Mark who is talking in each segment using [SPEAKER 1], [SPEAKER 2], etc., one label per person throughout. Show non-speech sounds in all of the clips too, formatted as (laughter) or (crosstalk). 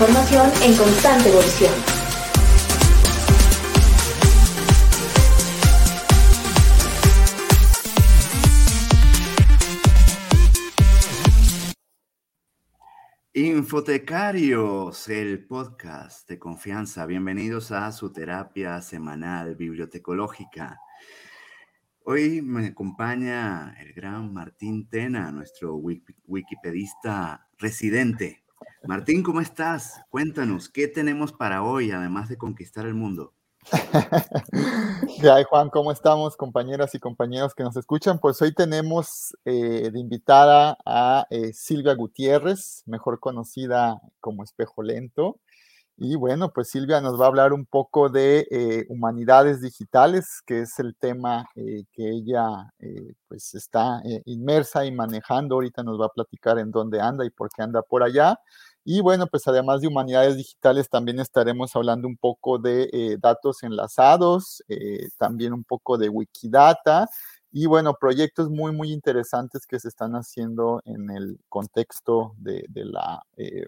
[SPEAKER 1] información en constante evolución.
[SPEAKER 2] Infotecarios, el podcast de confianza. Bienvenidos a su terapia semanal bibliotecológica. Hoy me acompaña el gran Martín Tena, nuestro wikipedista residente. Martín, ¿cómo estás? Cuéntanos, ¿qué tenemos para hoy, además de conquistar el mundo? (laughs)
[SPEAKER 3] Ya, Juan, ¿cómo estamos, compañeras y compañeros que nos escuchan? Pues hoy tenemos eh, de invitada a eh, Silvia Gutiérrez, mejor conocida como Espejo Lento. Y bueno, pues Silvia nos va a hablar un poco de eh, humanidades digitales, que es el tema que ella pues está inmersa y manejando. Ahorita nos va a platicar en dónde anda y por qué anda por allá. Y bueno, pues además de humanidades digitales, también estaremos hablando un poco de eh, datos enlazados, eh, también un poco de Wikidata y bueno, proyectos muy, muy interesantes que se están haciendo en el contexto de, la, eh,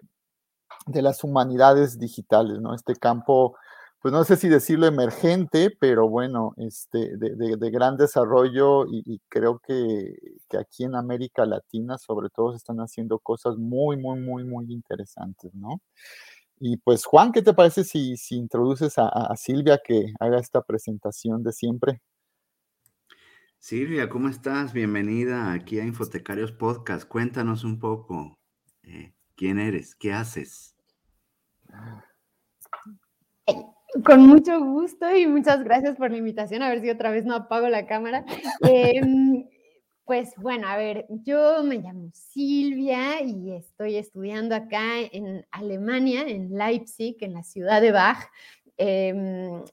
[SPEAKER 3] de las humanidades digitales, ¿no? Este campo pues no sé si decirlo emergente, pero bueno, este, de, gran desarrollo y, creo que, aquí en América Latina sobre todo se están haciendo cosas muy, muy, muy, muy interesantes, ¿no? Y pues Juan, ¿qué te parece si, si introduces a, Silvia que haga esta presentación de siempre?
[SPEAKER 2] Silvia, ¿cómo estás? Bienvenida aquí a Infotecarios Podcast. Cuéntanos un poco eh, quién eres, qué haces.
[SPEAKER 4] Con mucho gusto y muchas gracias por la invitación. A ver si otra vez no apago la cámara. (laughs) Em, pues bueno, a ver, yo me llamo Silvia y estoy estudiando acá en Alemania, en Leipzig, en la ciudad de Bach, em,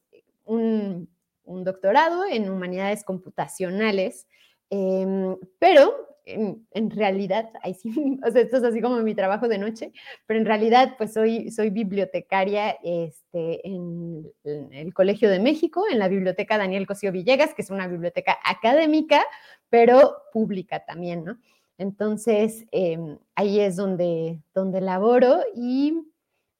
[SPEAKER 4] un, doctorado en humanidades computacionales, em, pero en, realidad, (laughs) ahí sí, o sea, esto es así como mi trabajo de noche, pero en realidad pues soy, soy bibliotecaria este, en, el Colegio de México, en la Biblioteca Daniel Cosío Villegas, que es una biblioteca académica, pero pública también, ¿no? Entonces, em, ahí es donde, donde laboro y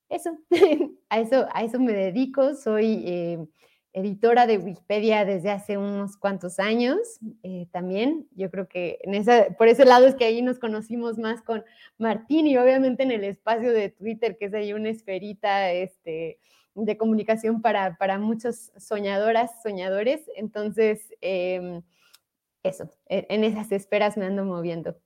[SPEAKER 4] eso, (laughs) a eso, a eso me dedico, soy... Em, editora de Wikipedia desde hace unos cuantos años eh, también. Yo creo que en esa, por ese lado es que ahí nos conocimos más con Martín y obviamente en el espacio de Twitter, que es ahí una esferita este, de comunicación para, para muchos soñadoras, soñadores. Entonces, em, eso, en esas esferas me ando moviendo.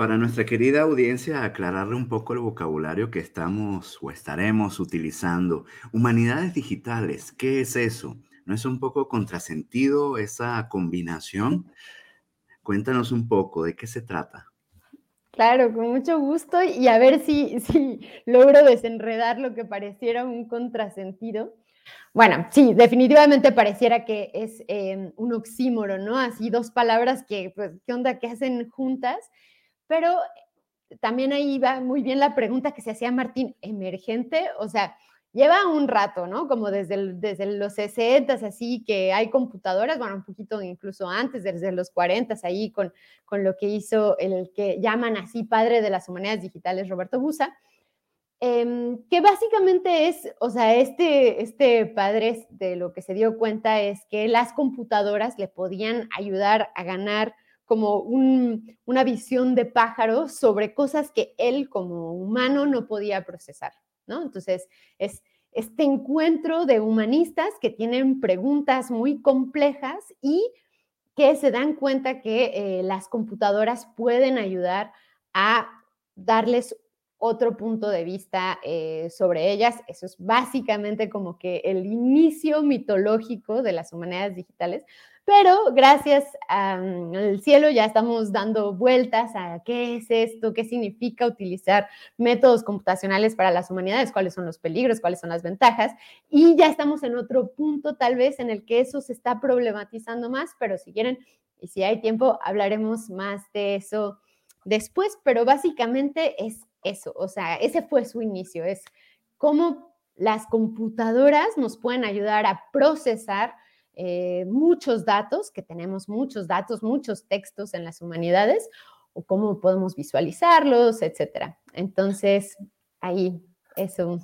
[SPEAKER 2] Para nuestra querida audiencia, aclararle un poco el vocabulario que estamos o estaremos utilizando. Humanidades digitales, ¿qué es eso? ¿No es un poco contrasentido esa combinación? Cuéntanos un poco de qué se trata.
[SPEAKER 4] Claro, con mucho gusto y a ver si, si logro desenredar lo que pareciera un contrasentido. Bueno, sí, definitivamente pareciera que es eh, un oxímoro, ¿no? Así dos palabras que, pues, ¿qué onda? que hacen juntas? Pero también ahí va muy bien la pregunta que se hacía Martín, emergente, o sea, lleva un rato, ¿no? Como desde, desde los 60, así que hay computadoras, bueno, un poquito incluso antes, desde los 40, ahí con, con lo que hizo el que llaman así padre de las humanidades digitales, Roberto Busa, em, que básicamente es, o sea, este, este padre de lo que se dio cuenta es que las computadoras le podían ayudar a ganar como una visión de pájaro sobre cosas que él como humano no podía procesar, ¿no? Entonces, es este encuentro de humanistas que tienen preguntas muy complejas y que se dan cuenta que eh, las computadoras pueden ayudar a darles otro punto de vista eh, sobre ellas. Eso es básicamente como que el inicio mitológico de las humanidades digitales, pero gracias al cielo ya estamos dando vueltas a qué es esto, qué significa utilizar métodos computacionales para las humanidades, cuáles son los peligros, cuáles son las ventajas. Y ya estamos en otro punto tal vez en el que eso se está problematizando más, pero si quieren y si hay tiempo, hablaremos más de eso después, pero básicamente es eso, o sea, ese fue su inicio, es cómo las computadoras nos pueden ayudar a procesar eh, muchos datos, que tenemos muchos datos, muchos textos en las humanidades, o cómo podemos visualizarlos, etcétera. Entonces, ahí, eso.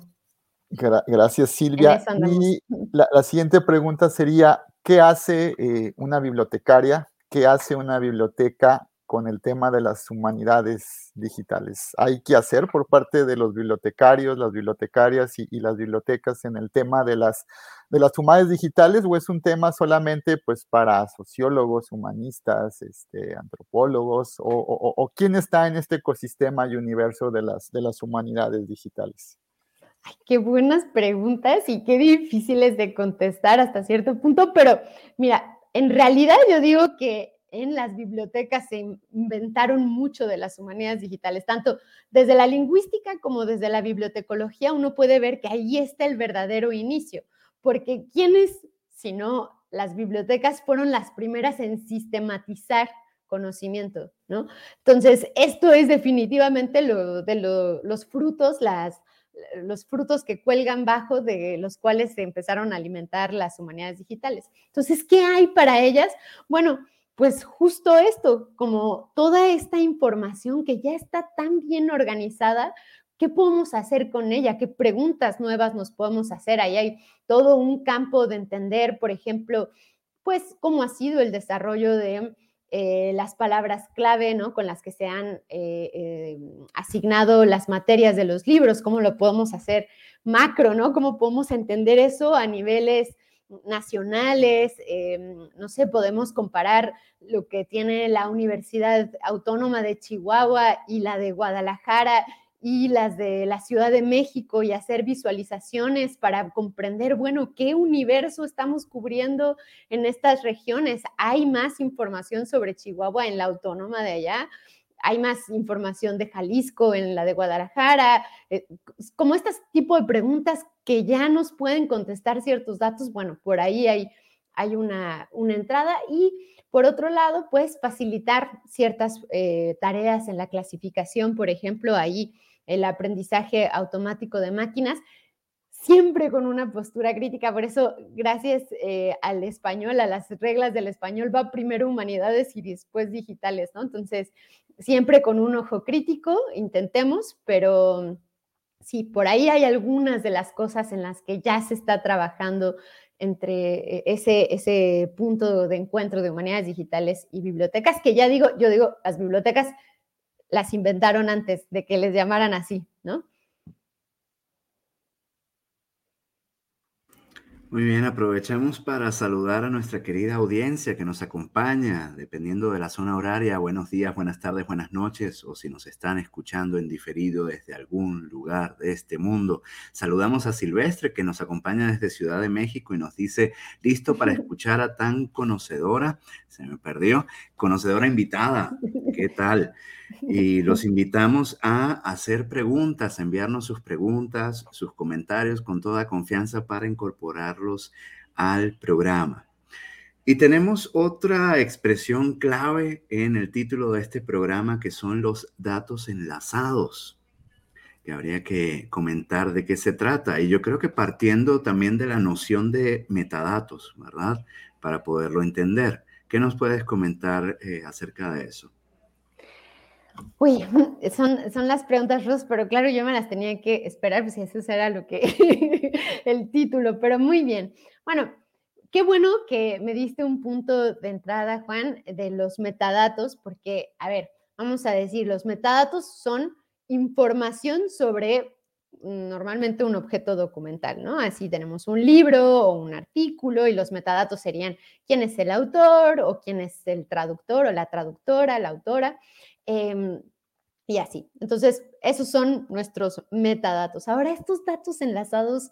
[SPEAKER 3] gracias, Silvia. Y la, siguiente pregunta sería, ¿qué hace eh, una bibliotecaria? ¿Qué hace una biblioteca con el tema de las humanidades digitales. Hay que hacer por parte de los bibliotecarios, las bibliotecarias y, las bibliotecas en el tema de las, de las humanidades digitales o es un tema solamente pues para sociólogos, humanistas, este, antropólogos o, quién está en este ecosistema y universo de las, de las humanidades digitales.
[SPEAKER 4] Ay, qué buenas preguntas y qué difíciles de contestar hasta cierto punto, pero mira, en realidad yo digo que en las bibliotecas se inventaron mucho de las humanidades digitales, tanto desde la lingüística como desde la bibliotecología, uno puede ver que ahí está el verdadero inicio, porque ¿quiénes, si no las bibliotecas, fueron las primeras en sistematizar conocimiento, ¿no? Entonces, esto es definitivamente lo de los frutos, las, los frutos que cuelgan bajo de los cuales se empezaron a alimentar las humanidades digitales. Entonces, ¿qué hay para ellas? Bueno, pues justo esto, como toda esta información que ya está tan bien organizada, ¿qué podemos hacer con ella? ¿Qué preguntas nuevas nos podemos hacer? Ahí hay todo un campo de entender, por ejemplo, pues cómo ha sido el desarrollo de eh, las palabras clave, ¿no? Con las que se han eh, eh, asignado las materias de los libros, cómo lo podemos hacer macro, ¿no? ¿Cómo podemos entender eso a niveles nacionales, em, no sé, podemos comparar lo que tiene la Universidad Autónoma de Chihuahua y la de Guadalajara y las de la Ciudad de México y hacer visualizaciones para comprender, bueno, qué universo estamos cubriendo en estas regiones. Hay más información sobre Chihuahua en la autónoma de allá hay más información de Jalisco en la de Guadalajara, eh, como este tipo de preguntas que ya nos pueden contestar ciertos datos, bueno, por ahí hay, hay una, entrada y por otro lado, pues facilitar ciertas eh, tareas en la clasificación, por ejemplo, ahí el aprendizaje automático de máquinas, siempre con una postura crítica. Por eso, gracias eh, al español, a las reglas del español, va primero humanidades y después digitales, ¿no? Entonces, siempre con un ojo crítico, intentemos, pero sí, por ahí hay algunas de las cosas en las que ya se está trabajando entre eh, ese, ese punto de encuentro de humanidades digitales y bibliotecas, que ya digo, yo digo, las bibliotecas las inventaron antes de que les llamaran así, ¿no?
[SPEAKER 2] Muy bien, aprovechamos para saludar a nuestra querida audiencia que nos acompaña, dependiendo de la zona horaria. Buenos días, buenas tardes, buenas noches, o si nos están escuchando en diferido desde algún lugar de este mundo. Saludamos a Silvestre que nos acompaña desde Ciudad de México y nos dice, listo para (laughs) escuchar a tan conocedora, se me perdió, conocedora invitada. ¿Qué tal? Y los (laughs) invitamos a hacer preguntas, a enviarnos sus preguntas, sus comentarios con toda confianza para incorporarlos al programa. Y tenemos otra expresión clave en el título de este programa que son los datos enlazados, que habría que comentar de qué se trata. Y yo creo que partiendo también de la noción de metadatos, ¿verdad? Para poderlo entender. ¿Qué nos puedes comentar eh, acerca de eso?
[SPEAKER 4] Uy, (laughs) son, son las preguntas, Ros, pero claro, yo me las tenía que esperar, pues eso era lo que, (laughs) el título, pero muy bien. Bueno, qué bueno que me diste un punto de entrada, Juan, de los metadatos, porque, a ver, vamos a decir, los metadatos son información sobre normalmente un objeto documental, ¿no? Así tenemos un libro o un artículo y los metadatos serían quién es el autor o quién es el traductor o la traductora, la autora. Em, y así. Entonces, esos son nuestros metadatos. Ahora, estos datos enlazados,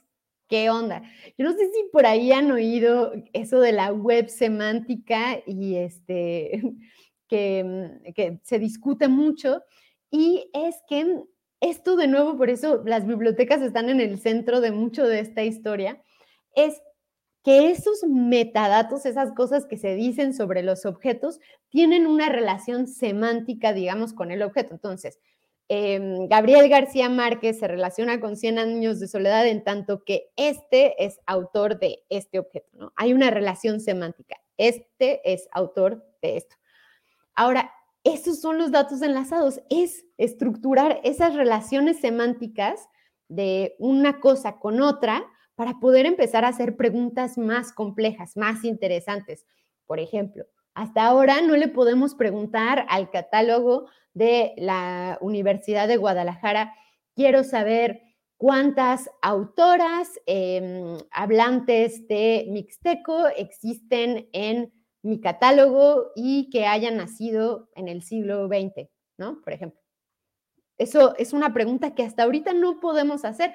[SPEAKER 4] ¿qué onda? Yo no sé si por ahí han oído eso de la web semántica y este, (laughs) que, que se discute mucho. Y es que esto de nuevo, por eso las bibliotecas están en el centro de mucho de esta historia, es que esos metadatos, esas cosas que se dicen sobre los objetos, tienen una relación semántica, digamos, con el objeto. Entonces, em, Gabriel García Márquez se relaciona con 100 años de soledad en tanto que este es autor de este objeto, ¿no? Hay una relación semántica. Este es autor de esto. Ahora, esos son los datos enlazados, es estructurar esas relaciones semánticas de una cosa con otra para poder empezar a hacer preguntas más complejas, más interesantes. Por ejemplo, hasta ahora no le podemos preguntar al catálogo de la Universidad de Guadalajara, quiero saber cuántas autoras em, hablantes de mixteco existen en mi catálogo y que hayan nacido en el siglo XX, ¿no? Por ejemplo. Eso es una pregunta que hasta ahorita no podemos hacer,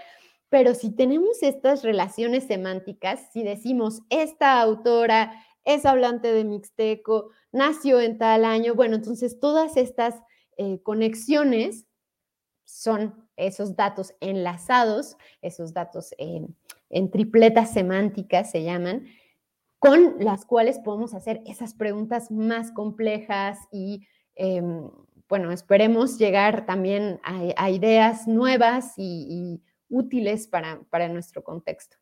[SPEAKER 4] pero si tenemos estas relaciones semánticas, si decimos esta autora es hablante de mixteco, nació en tal año, bueno, entonces todas estas eh, conexiones son esos datos enlazados, esos datos en, tripletas semánticas se llaman, con las cuales podemos hacer esas preguntas más complejas y, em, bueno, esperemos llegar también a, ideas nuevas y, útiles para, para nuestro contexto.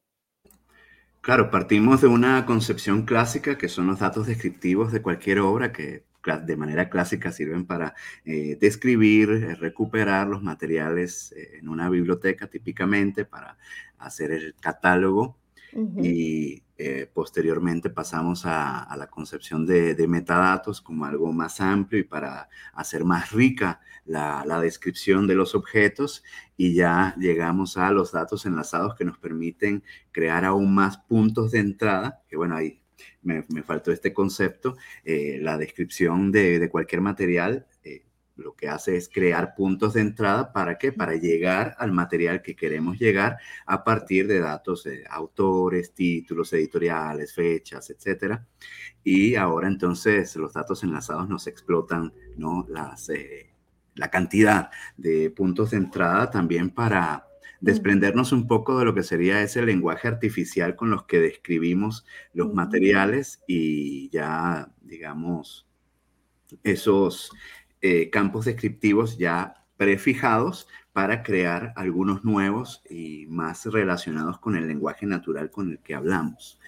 [SPEAKER 2] Claro, partimos de una concepción clásica que son los datos descriptivos de cualquier obra que de manera clásica sirven para eh, describir, eh, recuperar los materiales eh, en una biblioteca típicamente para hacer el catálogo y eh, posteriormente pasamos a, la concepción de, metadatos como algo más amplio y para hacer más rica la, descripción de los objetos y ya llegamos a los datos enlazados que nos permiten crear aún más puntos de entrada, que bueno, ahí me, faltó este concepto, eh, la descripción de, de cualquier material lo que hace es crear puntos de entrada para qué? Para llegar al material que queremos llegar a partir de datos de autores, títulos editoriales, fechas, etcétera. Y ahora entonces los datos enlazados nos explotan, ¿no? Las, eh, la cantidad de puntos de entrada también para desprendernos un poco de lo que sería ese lenguaje artificial con los que describimos los materiales y ya, digamos, esos eh, campos descriptivos ya prefijados para crear algunos nuevos y más relacionados con el lenguaje natural con el que hablamos.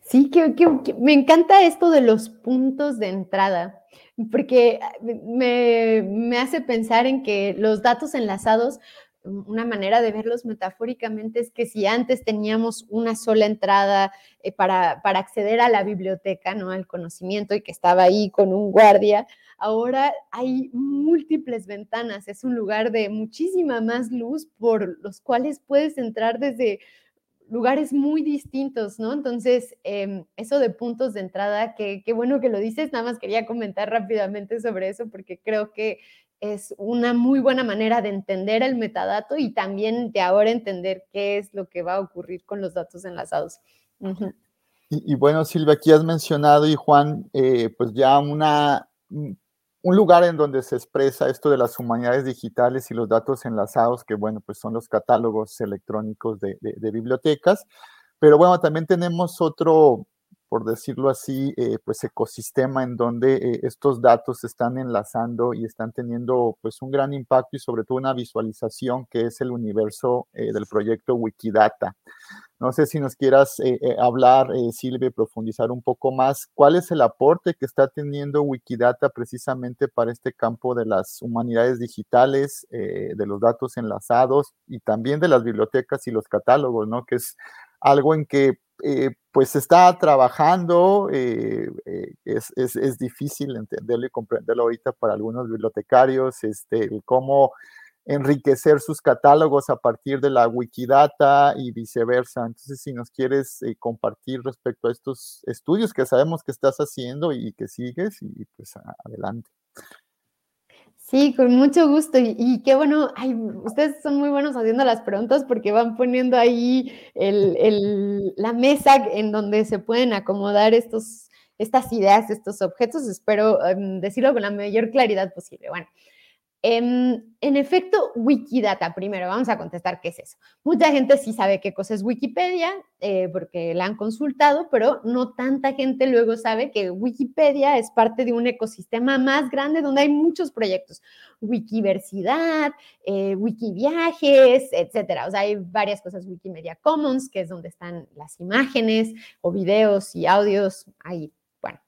[SPEAKER 4] Sí, que, me encanta esto de los puntos de entrada, porque me, me hace pensar en que los datos enlazados una manera de verlos metafóricamente es que si antes teníamos una sola entrada eh, para, para, acceder a la biblioteca, ¿no? al conocimiento y que estaba ahí con un guardia, ahora hay múltiples ventanas, es un lugar de muchísima más luz por los cuales puedes entrar desde lugares muy distintos, ¿no? Entonces, em, eso de puntos de entrada, qué bueno que lo dices, nada más quería comentar rápidamente sobre eso porque creo que es una muy buena manera de entender el metadato y también de ahora entender qué es lo que va a ocurrir con los datos enlazados.
[SPEAKER 3] y, bueno, Silvia, aquí has mencionado y Juan, eh, pues ya una, un lugar en donde se expresa esto de las humanidades digitales y los datos enlazados, que bueno, pues son los catálogos electrónicos de, de bibliotecas. Pero bueno, también tenemos otro, por decirlo así, eh, pues ecosistema en donde eh, estos datos se están enlazando y están teniendo pues un gran impacto y sobre todo una visualización que es el universo eh, del proyecto Wikidata. No sé si nos quieras hablar, Silvia, profundizar un poco más. ¿Cuál es el aporte que está teniendo Wikidata precisamente para este campo de las humanidades digitales, de los datos enlazados y también de las bibliotecas y los catálogos, ¿no? Que es algo en que eh, pues está trabajando, eh, eh, es, es, es, difícil entenderlo y comprenderlo ahorita para algunos bibliotecarios, este, cómo enriquecer sus catálogos a partir de la Wikidata y viceversa. Entonces, si nos quieres compartir respecto a estos estudios que sabemos que estás haciendo y que sigues, y pues adelante.
[SPEAKER 4] Sí, con mucho gusto. Y, qué bueno, ay, ustedes son muy buenos haciendo las preguntas porque van poniendo ahí la mesa en donde se pueden acomodar estos, estas ideas, estos objetos. Espero em, decirlo con la mayor claridad posible. Bueno, en, efecto, Wikidata, primero vamos a contestar qué es eso. Mucha gente sí sabe qué cosa es Wikipedia eh, porque la han consultado, pero no tanta gente luego sabe que Wikipedia es parte de un ecosistema más grande donde hay muchos proyectos. Wikiversidad, eh, Wikiviajes, etcétera. O sea, hay varias cosas. Wikimedia Commons, que es donde están las imágenes o videos y audios ahí. Bueno,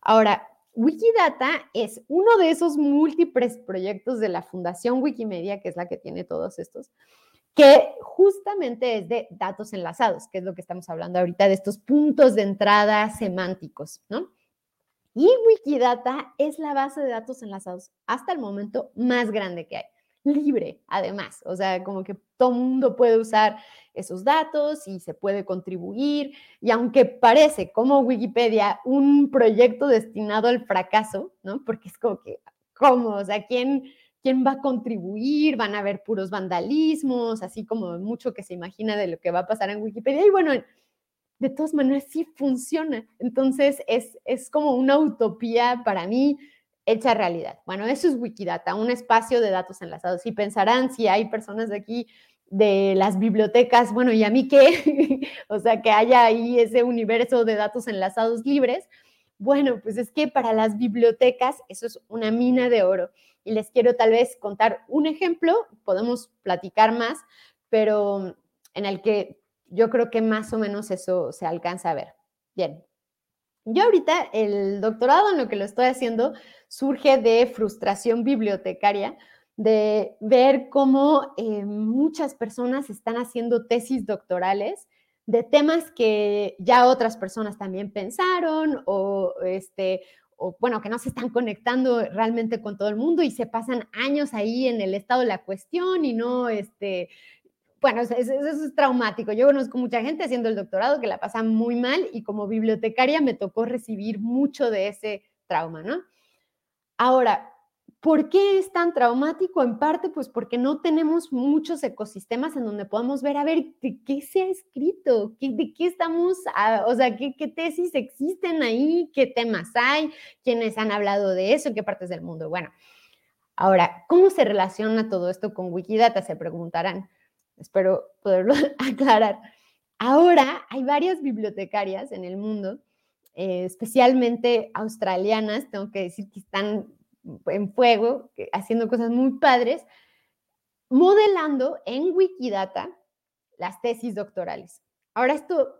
[SPEAKER 4] ahora, Wikidata es uno de esos múltiples proyectos de la Fundación Wikimedia, que es la que tiene todos estos, que justamente es de datos enlazados, que es lo que estamos hablando ahorita, de estos puntos de entrada semánticos, ¿no? Y Wikidata es la base de datos enlazados hasta el momento más grande que hay, libre además, o sea, como que todo mundo puede usar esos datos y se puede contribuir. Y aunque parece como Wikipedia un proyecto destinado al fracaso, ¿no? Porque es como que, ¿cómo? O sea, ¿quién, quién va a contribuir? Van a haber puros vandalismos, así como mucho que se imagina de lo que va a pasar en Wikipedia. Y bueno, de todas maneras sí funciona. Entonces es, es como una utopía para mí hecha realidad. Bueno, eso es Wikidata, un espacio de datos enlazados. Y pensarán si hay personas de aquí de las bibliotecas, bueno, ¿y a mí qué? (laughs) o sea, que haya ahí ese universo de datos enlazados libres. Bueno, pues es que para las bibliotecas eso es una mina de oro. Y les quiero tal vez contar un ejemplo, podemos platicar más, pero en el que yo creo que más o menos eso se alcanza a ver. Bien. Yo ahorita el doctorado en lo que lo estoy haciendo surge de frustración bibliotecaria, de ver cómo eh, muchas personas están haciendo tesis doctorales de temas que ya otras personas también pensaron o, este, o bueno, que no se están conectando realmente con todo el mundo y se pasan años ahí en el estado de la cuestión y no, este, bueno, eso, eso, es traumático. Yo conozco mucha gente haciendo el doctorado que la pasa muy mal y como bibliotecaria me tocó recibir mucho de ese trauma, ¿no? Ahora, ¿Por qué es tan traumático? En parte, pues porque no tenemos muchos ecosistemas en donde podamos ver, a ver, ¿de qué se ha escrito? ¿De qué estamos, o sea, ¿qué, qué tesis existen ahí? ¿Qué temas hay? ¿Quiénes han hablado de eso? ¿Qué partes del mundo? Bueno, ahora, ¿cómo se relaciona todo esto con Wikidata? Se preguntarán. Espero poderlo (laughs) aclarar. Ahora hay varias bibliotecarias en el mundo, eh, especialmente australianas, tengo que decir que están en fuego, haciendo cosas muy padres, modelando en Wikidata las tesis doctorales. Ahora esto,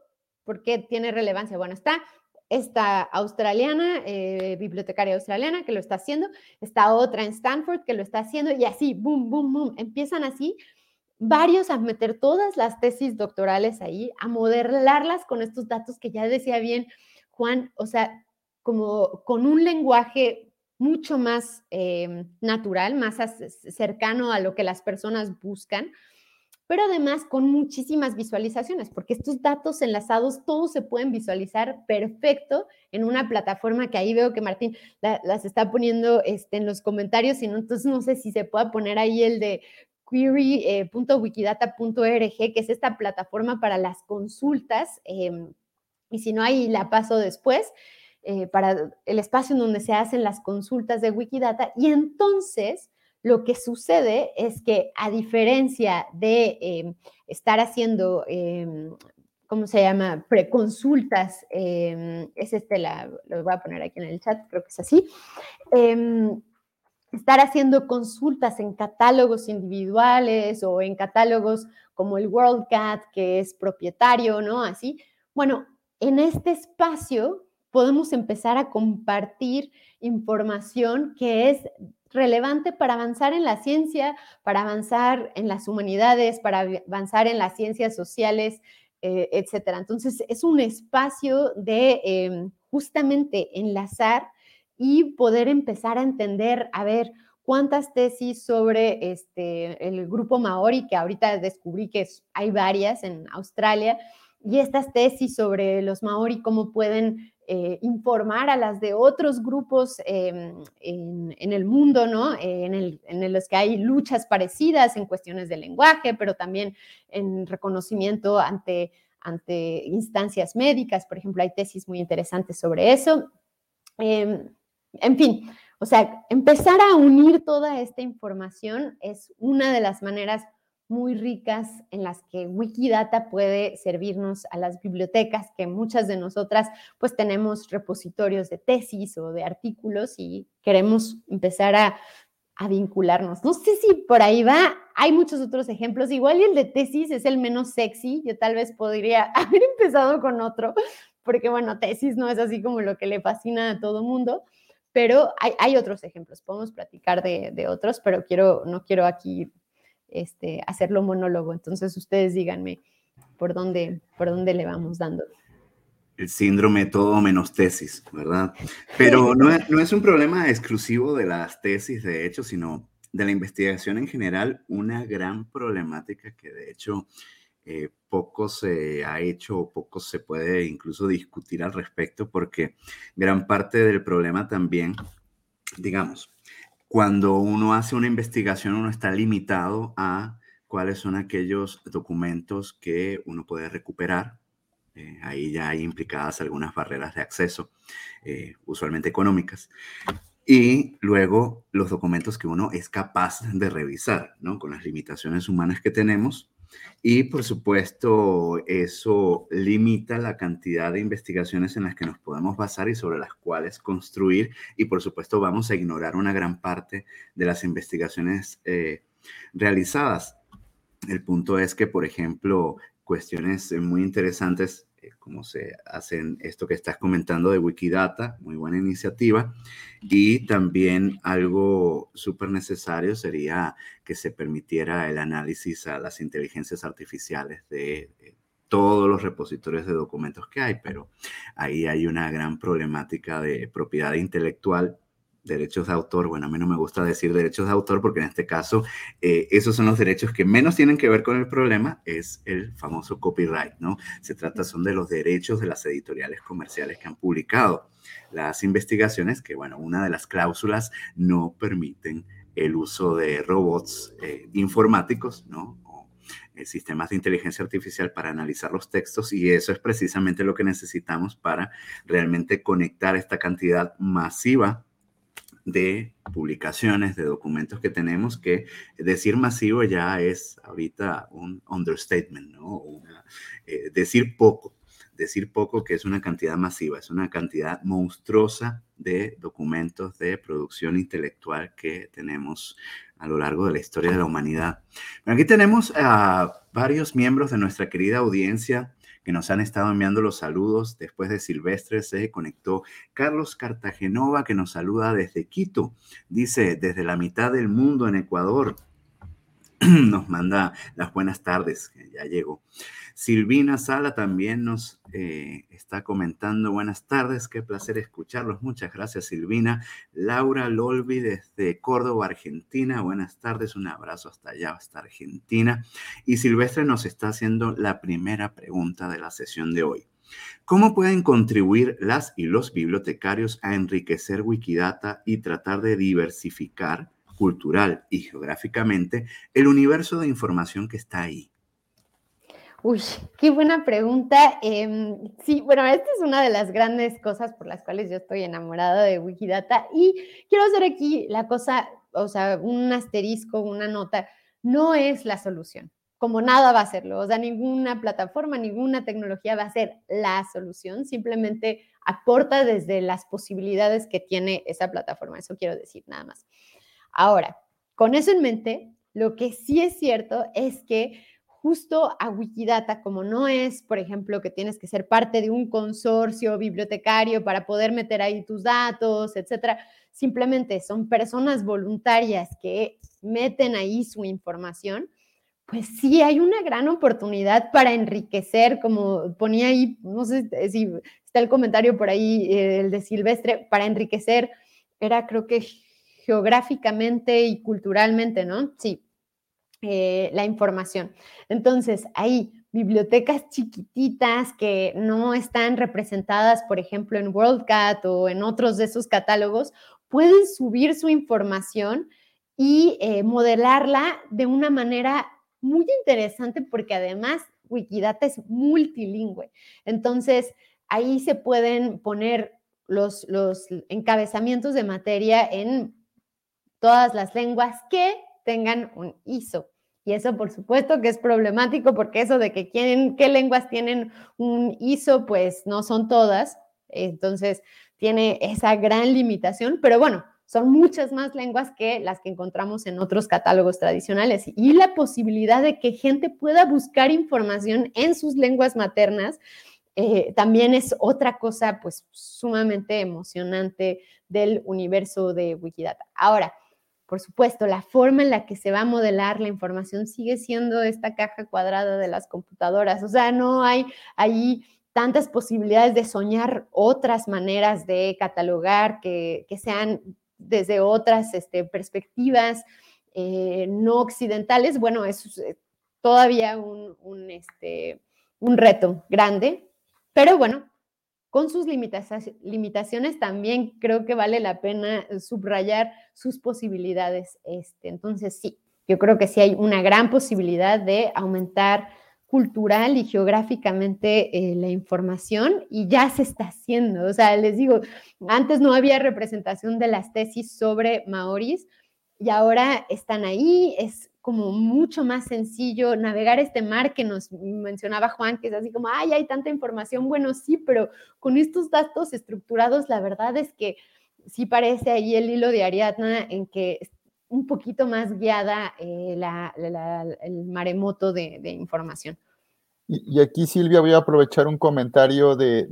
[SPEAKER 4] ¿por qué tiene relevancia? Bueno, está esta australiana, eh, bibliotecaria australiana que lo está haciendo, está otra en Stanford que lo está haciendo y así, boom, boom, boom, empiezan así varios a meter todas las tesis doctorales ahí, a modelarlas con estos datos que ya decía bien Juan, o sea, como con un lenguaje mucho más em, natural, más cercano a lo que las personas buscan, pero además con muchísimas visualizaciones, porque estos datos enlazados todos se pueden visualizar perfecto en una plataforma que ahí veo que Martín las está poniendo este, en los comentarios, y entonces no sé si se pueda poner ahí el de query.wikidata.org, que es esta plataforma para las consultas, em, y si no, ahí la paso después. Eh, para el espacio en donde se hacen las consultas de Wikidata. Y entonces lo que sucede es que a diferencia de em, estar haciendo, em, ¿cómo se llama? Preconsultas, es este, la, lo voy a poner aquí en el chat, creo que es así. Estar haciendo consultas en catálogos individuales o en catálogos como el WorldCat, que es propietario, ¿no? Así. Bueno, en este espacio podemos empezar a compartir información que es relevante para avanzar en la ciencia, para avanzar en las humanidades, para avanzar en las ciencias sociales, eh, etcétera. Entonces, es un espacio de em, justamente enlazar y poder empezar a entender, a ver, cuántas tesis sobre este, el grupo Maori, que ahorita descubrí que hay varias en Australia, y estas tesis sobre los Maori, cómo pueden eh, informar a las de otros grupos em, en, el mundo, ¿no? en, el, en, los que hay luchas parecidas en cuestiones de lenguaje, pero también en reconocimiento ante, ante instancias médicas. Por ejemplo, hay tesis muy interesantes sobre eso. En fin, o sea, empezar a unir toda esta información es una de las maneras muy ricas en las que Wikidata puede servirnos a las bibliotecas, que muchas de nosotras pues tenemos repositorios de tesis o de artículos y queremos empezar a, vincularnos. No sé si por ahí va, hay muchos otros ejemplos, igual y el de tesis es el menos sexy, yo tal vez podría (laughs) haber empezado con otro, porque bueno, tesis no es así como lo que le fascina a todo mundo, pero hay, otros ejemplos, podemos platicar de, otros, pero no quiero aquí este, hacerlo monólogo, entonces ustedes díganme por dónde, por dónde le vamos dando.
[SPEAKER 2] El síndrome todo menos tesis, ¿verdad? Pero no es un problema exclusivo de las tesis, de hecho, sino de la investigación en general, una gran problemática que de hecho eh, poco se ha hecho o poco se puede incluso discutir al respecto porque gran parte del problema también, digamos, cuando uno hace una investigación uno está limitado a cuáles son aquellos documentos que uno puede recuperar. Eh, ahí ya hay implicadas algunas barreras de acceso, eh, usualmente económicas. Y luego los documentos que uno es capaz de revisar, ¿no? Con las limitaciones humanas que tenemos, y por supuesto, eso limita la cantidad de investigaciones en las que nos podemos basar y sobre las cuales construir. Y por supuesto, vamos a ignorar una gran parte de las investigaciones eh, realizadas. El punto es que, por ejemplo, cuestiones muy interesantes eh, como se hacen esto que estás comentando de Wikidata, muy buena iniciativa. Y también algo súper necesario sería que se permitiera el análisis a las inteligencias artificiales de, de todos los repositorios de documentos que hay, pero ahí hay una gran problemática de propiedad intelectual derechos de autor, bueno, a mí no me gusta decir derechos de autor porque en este caso eh, esos son los derechos que menos tienen que ver con el problema, es el famoso copyright, ¿no? Se trata son de los derechos de las editoriales comerciales que han publicado las investigaciones, que bueno, una de las cláusulas no permiten el uso de robots eh, informáticos, ¿no? Eh, sistemas de inteligencia artificial para analizar los textos y eso es precisamente lo que necesitamos para realmente conectar esta cantidad masiva de publicaciones, de documentos que tenemos, que decir masivo ya es ahorita un understatement, ¿no? Eh, decir poco, decir poco que es una cantidad masiva, es una cantidad monstruosa de documentos de producción intelectual que tenemos a lo largo de la historia de la humanidad. aquí tenemos a varios miembros de nuestra querida audiencia que nos han estado enviando los saludos. Después de Silvestre se conectó Carlos Cartagenova, que nos saluda desde Quito. Dice, desde la mitad del mundo en Ecuador. (clears throat) nos manda las buenas tardes, ya llegó. Silvina Sala también nos eh, está comentando buenas tardes, qué placer escucharlos. Muchas gracias Silvina. Laura Lolvi desde Córdoba, Argentina. Buenas tardes, un abrazo hasta allá, hasta Argentina. Y Silvestre nos está haciendo la primera pregunta de la sesión de hoy. ¿Cómo pueden contribuir las y los bibliotecarios a enriquecer Wikidata y tratar de diversificar cultural y geográficamente el universo de información que está ahí?
[SPEAKER 4] Uy, qué buena pregunta. Em, sí, bueno, esta es una de las grandes cosas por las cuales yo estoy enamorada de Wikidata y quiero hacer aquí la cosa, o sea, un asterisco, una nota, no es la solución, como nada va a serlo, o sea, ninguna plataforma, ninguna tecnología va a ser la solución, simplemente aporta desde las posibilidades que tiene esa plataforma, eso quiero decir nada más. Ahora, con eso en mente, lo que sí es cierto es que justo a Wikidata, como no es, por ejemplo, que tienes que ser parte de un consorcio bibliotecario para poder meter ahí tus datos, etcétera, simplemente son personas voluntarias que meten ahí su información, pues sí hay una gran oportunidad para enriquecer, como ponía ahí, no sé si está el comentario por ahí, eh, el de Silvestre, para enriquecer, era creo que geográficamente y culturalmente, ¿no? Sí, eh, la información. Entonces, hay bibliotecas chiquititas que no están representadas, por ejemplo, en WorldCat o en otros de esos catálogos, pueden subir su información y eh, modelarla de una manera muy interesante porque además Wikidata es multilingüe. Entonces, ahí se pueden poner los encabezamientos de materia en todas las lenguas que tengan un ISO. Y eso, por supuesto, que es problemático porque eso de que quieren, qué lenguas tienen un ISO, pues no son todas. Entonces, tiene esa gran limitación, pero bueno, son muchas más lenguas que las que encontramos en otros catálogos tradicionales. Y la posibilidad de que gente pueda buscar información en sus lenguas maternas eh, también es otra cosa pues sumamente emocionante del universo de Wikidata. Ahora, por supuesto, la forma en la que se va a modelar la información sigue siendo esta caja cuadrada de las computadoras. O sea, no hay ahí tantas posibilidades de soñar otras maneras de catalogar que, sean desde otras este, perspectivas eh, no occidentales. Bueno, es eh, todavía este, un reto grande, pero bueno, con sus limitaciones también creo que vale la pena subrayar sus posibilidades. Este, entonces, sí, yo creo que sí hay una gran posibilidad de aumentar cultural y geográficamente eh, la información y ya se está haciendo. O sea, les digo, antes no había representación de las tesis sobre maoris y ahora están ahí, es como mucho más sencillo navegar este mar que nos mencionaba Juan, que es así como, ay, hay tanta información, bueno, sí, pero con estos datos estructurados, la verdad es que sí parece ahí el hilo de Ariadna en que un poquito más guiada eh, el maremoto de información.
[SPEAKER 3] Y, aquí, Silvia, voy a aprovechar un comentario de,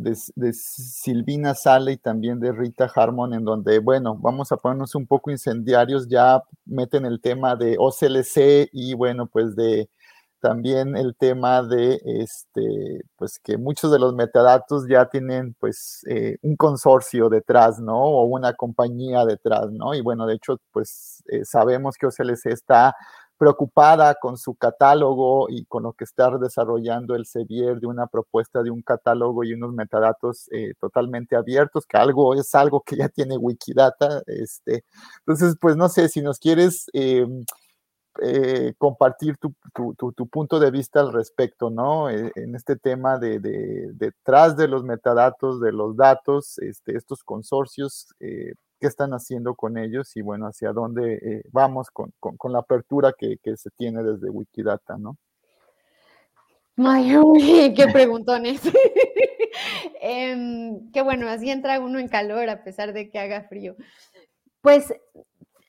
[SPEAKER 3] Silvina Sale y también de Rita Harmon, en donde, bueno, vamos a ponernos un poco incendiarios, ya meten el tema de OCLC y, bueno, pues de también el tema de, este, pues que muchos de los metadatos ya tienen, pues, eh, un consorcio detrás, ¿no? O una compañía detrás, ¿no? Y, bueno, de hecho, pues, eh, sabemos que OCLC está preocupada con su catálogo y con lo que está desarrollando el Sevier de una propuesta de un catálogo y unos metadatos eh, totalmente abiertos, que algo es algo que ya tiene Wikidata. Este, entonces, pues no sé, si nos quieres eh, eh, compartir tu, punto de vista al respecto, ¿no? en este tema de, detrás de los metadatos, de los datos, este, estos consorcios qué están haciendo con ellos y bueno, hacia dónde eh, vamos con, la apertura que, se tiene desde Wikidata, ¿no?
[SPEAKER 4] Ay, qué preguntones. (laughs) Em, qué bueno, así entra uno en calor a pesar de que haga frío. Pues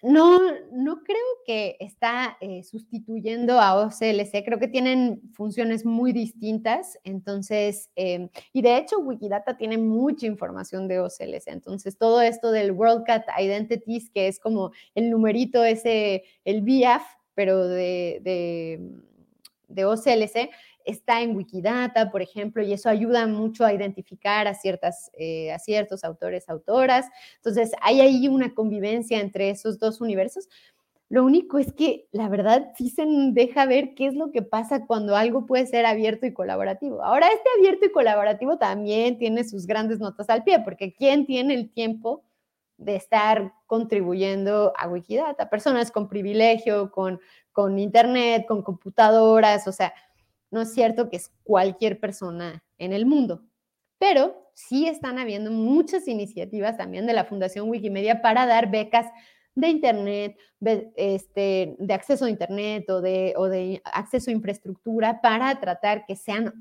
[SPEAKER 4] no, no creo que está eh, sustituyendo a OCLC, creo que tienen funciones muy distintas, entonces, em, y de hecho Wikidata tiene mucha información de OCLC, entonces todo esto del WorldCat Identities, que es como el numerito ese, el BIAF, pero de, de, de OCLC, está en Wikidata, por ejemplo, y eso ayuda mucho a identificar a, ciertas, eh, a ciertos autores, autoras. Entonces, hay ahí una convivencia entre esos dos universos. Lo único es que la verdad sí se deja ver qué es lo que pasa cuando algo puede ser abierto y colaborativo. Ahora, este abierto y colaborativo también tiene sus grandes notas al pie, porque ¿quién tiene el tiempo de estar contribuyendo a Wikidata? Personas con privilegio, con, con internet, con computadoras, o sea, no es cierto que es cualquier persona en el mundo, pero sí están habiendo muchas iniciativas también de la Fundación Wikimedia para dar becas de Internet, este, de acceso a Internet o de, o de acceso a infraestructura para tratar que sean,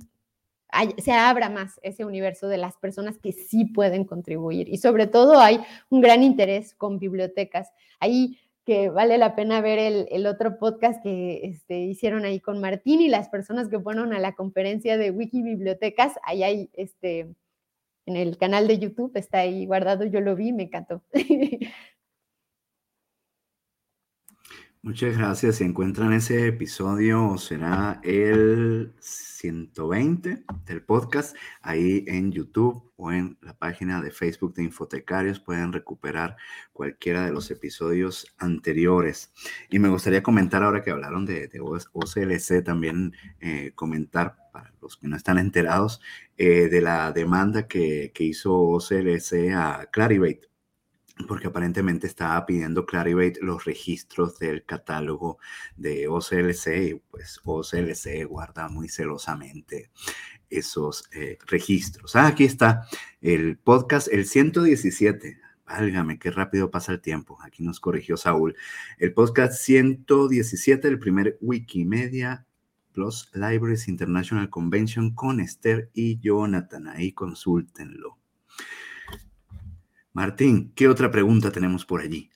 [SPEAKER 4] se abra más ese universo de las personas que sí pueden contribuir. Y sobre todo hay un gran interés con bibliotecas. Ahí que vale la pena ver el, otro podcast que este, hicieron ahí con Martín y las personas que fueron a la conferencia de Wiki Bibliotecas. Ahí hay, este, en el canal de YouTube, está ahí guardado, yo lo vi, me encantó. (laughs)
[SPEAKER 2] Muchas gracias. Si encuentran ese episodio, será el 120 del podcast, ahí en YouTube o en la página de Facebook de Infotecarios pueden recuperar cualquiera de los episodios anteriores. Y me gustaría comentar ahora que hablaron de, OCLC, también eh, comentar para los que no están enterados eh, de la demanda que, que hizo OCLC a Clarivate porque aparentemente estaba pidiendo Clarivate los registros del catálogo de OCLC y pues OCLC guarda muy celosamente esos eh, registros. Ah, aquí está el podcast, el 117. Válgame, qué rápido pasa el tiempo. Aquí nos corrigió Saúl. El podcast 117, el primer Wikimedia Plus Libraries International Convention con Esther y Jonathan. Ahí consúltenlo. Martín, ¿qué otra pregunta tenemos por allí?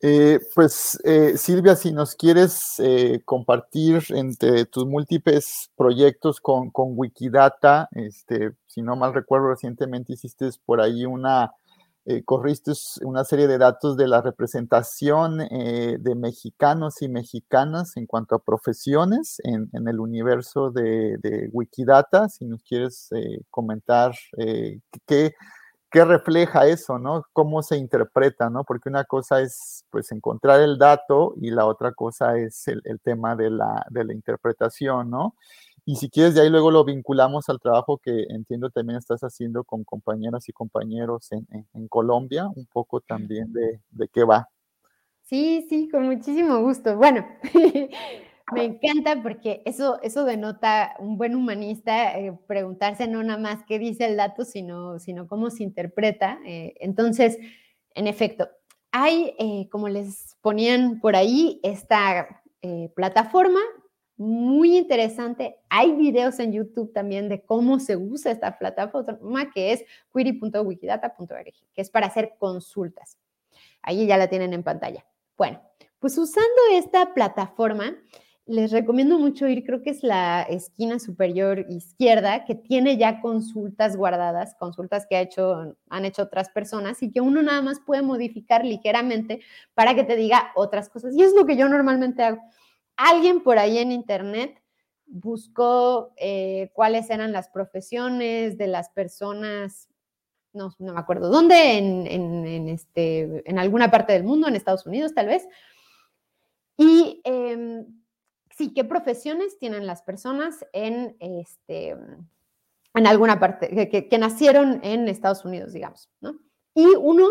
[SPEAKER 3] Eh, pues eh, Silvia, si nos quieres eh, compartir entre tus múltiples proyectos con, Wikidata, este, si no mal recuerdo, recientemente hiciste por ahí una, corriste una serie de datos de la representación de mexicanos y mexicanas en cuanto a profesiones en, el universo de, Wikidata. Si nos quieres comentar qué qué refleja eso, ¿no? Cómo se interpreta, ¿no? Porque una cosa es, pues, encontrar el dato y la otra cosa es el, tema de la, de la, interpretación, ¿no? Y si quieres, de ahí luego lo vinculamos al trabajo que entiendo también estás haciendo con compañeras y compañeros en, en, Colombia, un poco también de, de qué va.
[SPEAKER 4] Sí, sí, con muchísimo gusto. Bueno, (laughs) Me encanta porque eso, eso denota un buen humanista, eh, preguntarse no nada más qué dice el dato, sino, sino cómo se interpreta. Eh, entonces, en efecto, hay, eh, como les ponían por ahí, esta plataforma muy interesante. Hay videos en YouTube también de cómo se usa esta plataforma, que es query.wikidata.org, que es para hacer consultas. Ahí ya la tienen en pantalla. Bueno, pues usando esta plataforma, les recomiendo mucho ir, creo que es la esquina superior izquierda, que tiene ya consultas guardadas, consultas que ha hecho, han hecho otras personas y que uno nada más puede modificar ligeramente para que te diga otras cosas. Y es lo que yo normalmente hago. Alguien por ahí en internet buscó eh, cuáles eran las profesiones de las personas, no, no me acuerdo dónde, en, este, en alguna parte del mundo, en Estados Unidos tal vez. Y em, sí, qué profesiones tienen las personas en, este, en alguna parte, que, nacieron en Estados Unidos, digamos, ¿no? Y uno,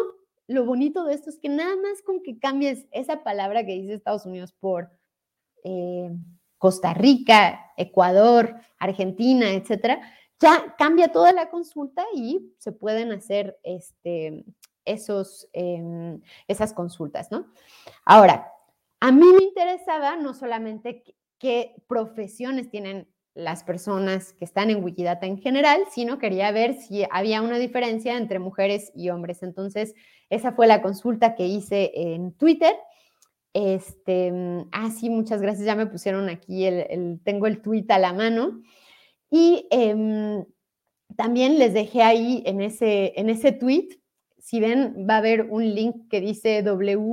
[SPEAKER 4] lo bonito de esto es que nada más con que cambies esa palabra que dice Estados Unidos por eh, Costa Rica, Ecuador, Argentina, etcétera, ya cambia toda la consulta y se pueden hacer este, esos, em, esas consultas, ¿no? Ahora, a mí me interesaba no solamente qué profesiones tienen las personas que están en Wikidata en general, sino quería ver si había una diferencia entre mujeres y hombres. Entonces, esa fue la consulta que hice en Twitter. Este, ah, sí, muchas gracias. Ya me pusieron aquí el, tengo el tweet a la mano. Y em, también les dejé ahí en ese, en ese tweet, si ven, va a haber un link que dice w.wiki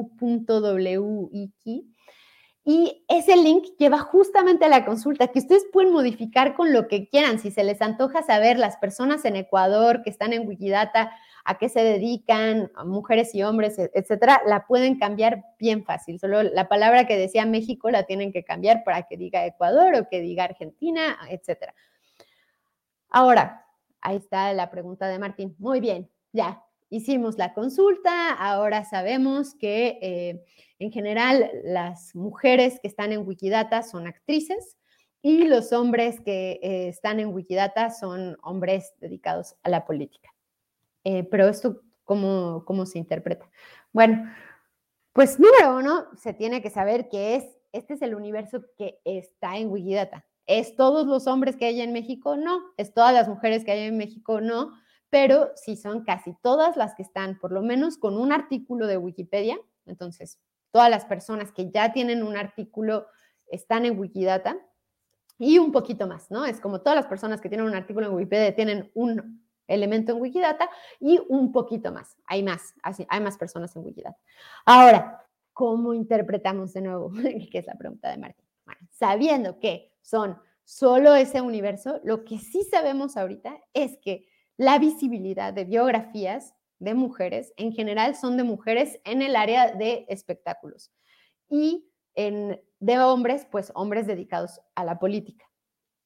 [SPEAKER 4] y ese link lleva justamente a la consulta que ustedes pueden modificar con lo que quieran. Si se les antoja saber las personas en Ecuador que están en Wikidata, a qué se dedican, mujeres y hombres, e-, etcétera, la pueden cambiar bien fácil. Solo la palabra que decía México la tienen que cambiar para que diga Ecuador o que diga Argentina, etcétera. Ahora, ahí está la pregunta de Martín. Muy bien, ya hicimos la consulta, ahora sabemos que eh, en general las mujeres que están en Wikidata son actrices y los hombres que eh, están en Wikidata son hombres dedicados a la política. Eh, pero esto, ¿cómo, ¿cómo se interpreta? Bueno, pues número uno, se tiene que saber que es, este es el universo que está en Wikidata. ¿Es todos los hombres que hay en México? No. ¿Es todas las mujeres que hay en México? No pero sí son casi todas las que están, por lo menos con un artículo de Wikipedia. Entonces, todas las personas que ya tienen un artículo están en Wikidata y un poquito más, ¿no? Es como todas las personas que tienen un artículo en Wikipedia tienen un elemento en Wikidata y un poquito más. Hay más, hay más personas en Wikidata. Ahora, ¿cómo interpretamos de nuevo? (laughs) que es la pregunta de Martín. Bueno, sabiendo que son solo ese universo, lo que sí sabemos ahorita es que la visibilidad de biografías de mujeres, en general son de mujeres en el área de espectáculos y en, de hombres, pues hombres dedicados a la política.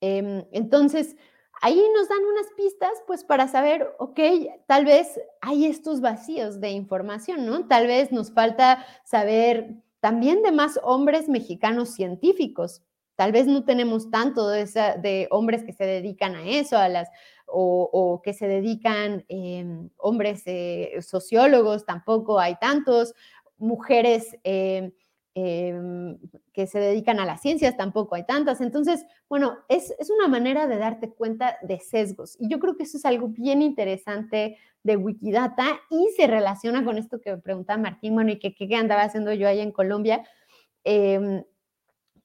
[SPEAKER 4] Em, entonces, ahí nos dan unas pistas, pues para saber, ok, tal vez hay estos vacíos de información, ¿no? Tal vez nos falta saber también de más hombres mexicanos científicos. Tal vez no tenemos tanto de, de hombres que se dedican a eso, a las o, que se dedican em, hombres eh, sociólogos, tampoco hay tantos, mujeres em, em, que se dedican a las ciencias, tampoco hay tantas. Entonces, bueno, es, es, una manera de darte cuenta de sesgos. Y yo creo que eso es algo bien interesante de Wikidata y se relaciona con esto que me preguntaba Martín, bueno, y que qué andaba haciendo yo ahí en Colombia,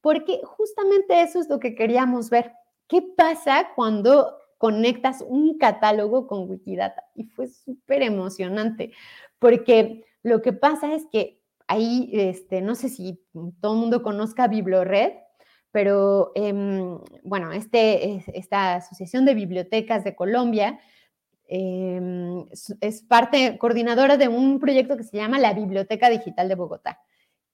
[SPEAKER 4] porque justamente eso es lo que queríamos ver. ¿Qué pasa cuando conectas un catálogo con Wikidata? Y fue súper emocionante, porque lo que pasa es que ahí, este, no sé si todo el mundo conozca BibloRed, pero eh, bueno, este, esta Asociación de Bibliotecas de Colombia eh, es parte coordinadora de un proyecto que se llama la Biblioteca Digital de Bogotá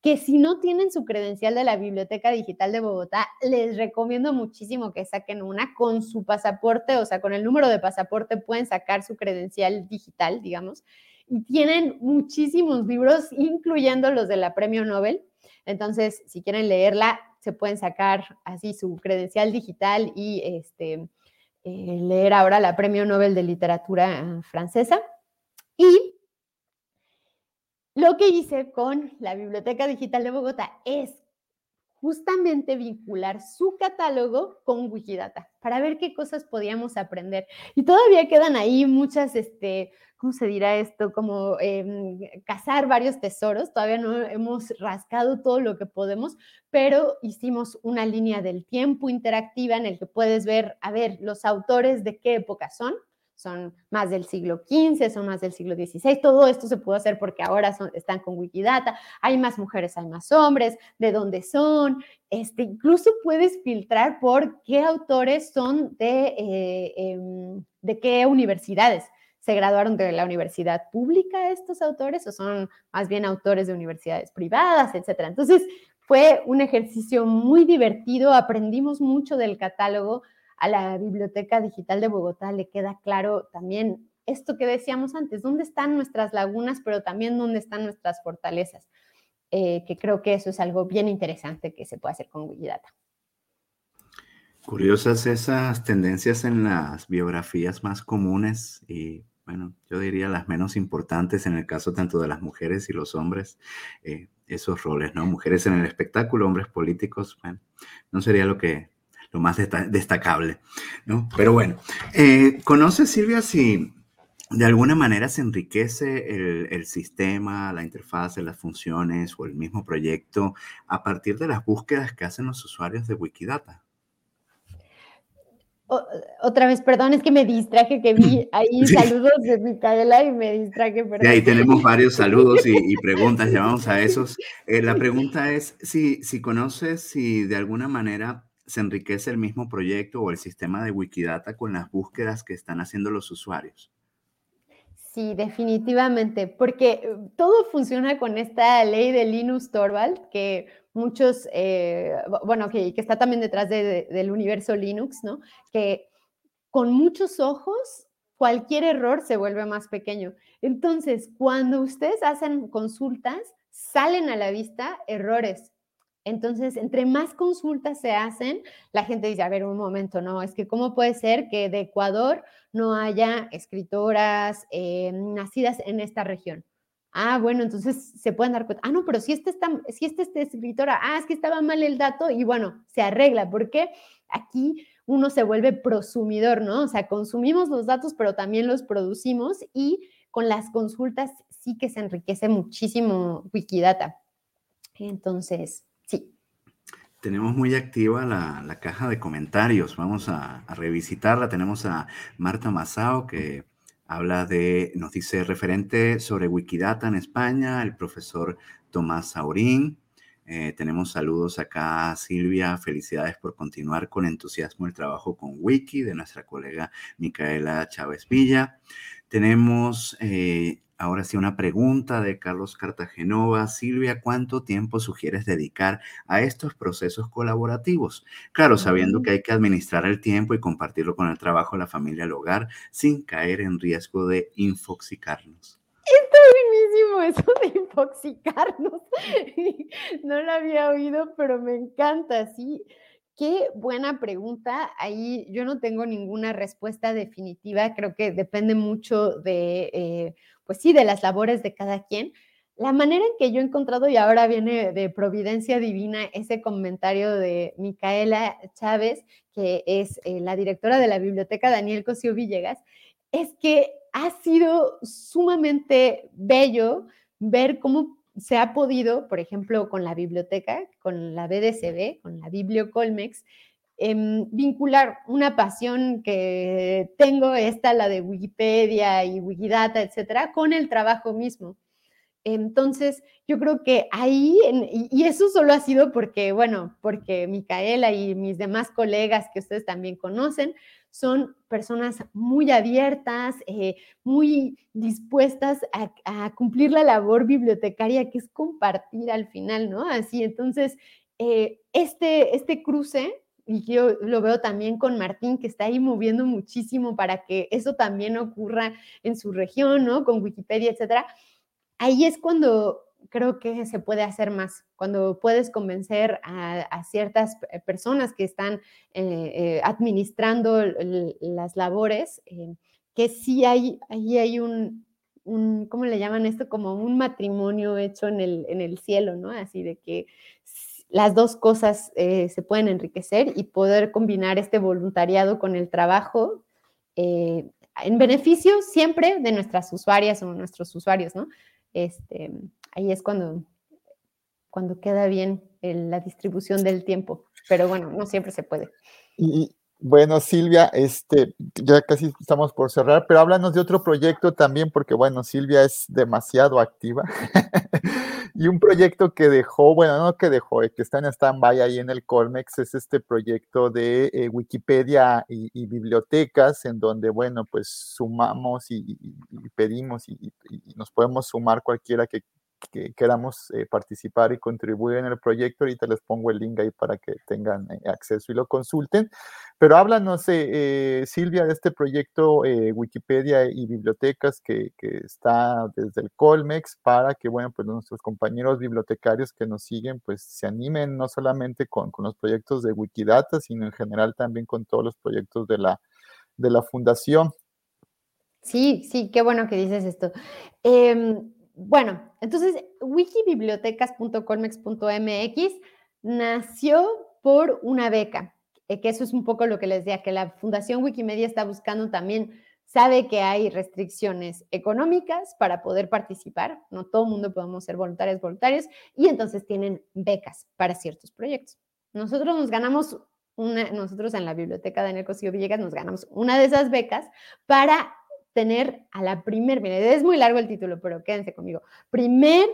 [SPEAKER 4] que si no tienen su credencial de la Biblioteca Digital de Bogotá, les recomiendo muchísimo que saquen una con su pasaporte, o sea, con el número de pasaporte pueden sacar su credencial digital, digamos, y tienen muchísimos libros, incluyendo los de la Premio Nobel. Entonces, si quieren leerla, se pueden sacar así su credencial digital y este, eh, leer ahora la Premio Nobel de Literatura francesa. Y lo que hice con la Biblioteca Digital de Bogotá es justamente vincular su catálogo con Wikidata para ver qué cosas podíamos aprender. Y todavía quedan ahí muchas, este, ¿cómo se dirá esto? Como eh, cazar varios tesoros. Todavía no hemos rascado todo lo que podemos, pero hicimos una línea del tiempo interactiva en el que puedes ver, a ver, los autores de qué época son, son más del siglo XV, son más del siglo XVI. Todo esto se pudo hacer porque ahora están con Wikidata. Hay más mujeres, hay más hombres, de dónde son. Este, incluso puedes filtrar por qué autores son de, eh, em, de qué universidades. ¿Se graduaron de la universidad pública estos autores o son más bien autores de universidades privadas, etcétera? Entonces, fue un ejercicio muy divertido, aprendimos mucho del catálogo, a la Biblioteca Digital de Bogotá le queda claro también esto que decíamos antes, dónde están nuestras lagunas, pero también dónde están nuestras fortalezas, eh, que creo que eso es algo bien interesante que se puede hacer con Wikidata.
[SPEAKER 2] Curiosas esas tendencias en las biografías más comunes y, bueno, yo diría las menos importantes en el caso tanto de las mujeres y los hombres, eh, esos roles, ¿no? Mujeres en el espectáculo, hombres políticos, bueno, no sería lo que lo más destacable, ¿no? Pero bueno, eh, ¿conoces, Silvia, si de alguna manera se enriquece el, sistema, la interfaz, las funciones o el mismo proyecto a partir de las búsquedas que hacen los usuarios de Wikidata?
[SPEAKER 4] otra vez, perdón, es que me distraje, que vi (laughs) ahí saludos de Micaela y me distraje.
[SPEAKER 2] Y ahí (laughs) tenemos varios saludos y, preguntas, llamamos a esos. Eh, la pregunta es si, si conoces, si de alguna manera se enriquece el mismo proyecto o el sistema de Wikidata con las búsquedas que están haciendo los usuarios.
[SPEAKER 4] Sí, definitivamente, porque eh, todo funciona con esta ley de Linus Torvald, que muchos, eh, bueno, que, que, está también detrás del universo Linux, ¿no? Que con muchos ojos, cualquier error se vuelve más pequeño. Entonces, cuando ustedes hacen consultas, salen a la vista errores entonces, entre más consultas se hacen, la gente dice, a ver, un momento, no, es que cómo puede ser que de Ecuador no haya escritoras eh, nacidas en esta región. Ah, bueno, entonces se pueden dar cuenta. Ah, no, pero si este está, si este es escritora, ah, es que estaba mal el dato y bueno, se arregla, porque aquí uno se vuelve prosumidor, ¿no? O sea, consumimos los datos, pero también los producimos y con las consultas sí que se enriquece muchísimo Wikidata. Entonces,
[SPEAKER 2] tenemos muy activa la, caja de comentarios. Vamos a, revisitarla. Tenemos a Marta Masao que habla de, nos dice referente sobre Wikidata en España, el profesor Tomás Saurín. Eh, tenemos saludos acá Silvia. Felicidades por continuar con entusiasmo el trabajo con Wiki de nuestra colega Micaela Chávez Villa. Tenemos eh, Ahora sí, una pregunta de Carlos Cartagenova. Silvia, ¿cuánto tiempo sugieres dedicar a estos procesos colaborativos? Claro, sabiendo mm. que hay que administrar el tiempo y compartirlo con el trabajo, la familia, el hogar, sin caer en riesgo de infoxicarnos.
[SPEAKER 4] Está buenísimo eso de infoxicarnos. (laughs) No lo había oído, pero me encanta, sí. Qué buena pregunta. Ahí yo no tengo ninguna respuesta definitiva. Creo que depende mucho de, eh, pues sí, de las labores de cada quien. la manera en que yo he encontrado, y ahora viene de Providencia Divina, ese comentario de Micaela Chávez, que es eh, la directora de la biblioteca Daniel Cosío Villegas, es que ha sido sumamente bello ver cómo se ha podido, por ejemplo, con la biblioteca, con la BDCB, con la Bibliocolmex, em, vincular una pasión que tengo, esta, la de Wikipedia y Wikidata, etcétera, con el trabajo mismo. Entonces, yo creo que ahí, y eso solo ha sido porque, bueno, porque Micaela y mis demás colegas que ustedes también conocen, son personas muy abiertas, eh, muy dispuestas a, cumplir la labor bibliotecaria que es compartir al final, ¿no? Así, entonces, eh, este, este cruce, y yo lo veo también con Martín, que está ahí moviendo muchísimo para que eso también ocurra en su región, ¿no? Con Wikipedia, etcétera. Ahí es cuando creo que se puede hacer más cuando puedes convencer a, ciertas personas que están eh, eh, administrando las labores, eh, que sí hay, ahí hay un, un, ¿cómo le llaman esto? Como un matrimonio hecho en el, en el cielo, ¿no? Así de que las dos cosas se pueden enriquecer y poder combinar este voluntariado con el trabajo en beneficio siempre de nuestras usuarias o nuestros usuarios, ¿no? Este, ahí es cuando, cuando queda bien la distribución del tiempo. Pero bueno, no siempre se puede.
[SPEAKER 3] Y, bueno, Silvia, este, ya casi estamos por cerrar, pero háblanos de otro proyecto también, porque bueno, Silvia es demasiado activa. (laughs) y un proyecto que dejó, bueno, no que dejó, eh, que está en stand-by ahí en el Colmex, es este proyecto de eh, Wikipedia y, bibliotecas, en donde, bueno, pues sumamos y, pedimos y, nos podemos sumar cualquiera que que queramos eh, participar y contribuir en el proyecto, ahorita les pongo el link ahí para que tengan eh, acceso y lo consulten. Pero háblanos, eh, Silvia, de este proyecto Wikipedia y bibliotecas que, que, está desde el Colmex para que, bueno, pues nuestros compañeros bibliotecarios que nos siguen, pues se animen no solamente con, con los proyectos de Wikidata, sino en general también con todos los proyectos de la, de la fundación.
[SPEAKER 4] Sí, sí, qué bueno que dices esto. Em, bueno, entonces wikibibliotecas.colmex.mx nació por una beca, eh, que eso es un poco lo que les decía, que la Fundación Wikimedia está buscando también, sabe que hay restricciones económicas para poder participar, no todo el mundo podemos ser voluntarios, voluntarios, y entonces tienen becas para ciertos proyectos. Nosotros nos ganamos una, nosotros en la biblioteca Daniel Cosío Villegas nos ganamos una de esas becas para tener a la primer, miren, es muy largo el título, pero quédense conmigo, primer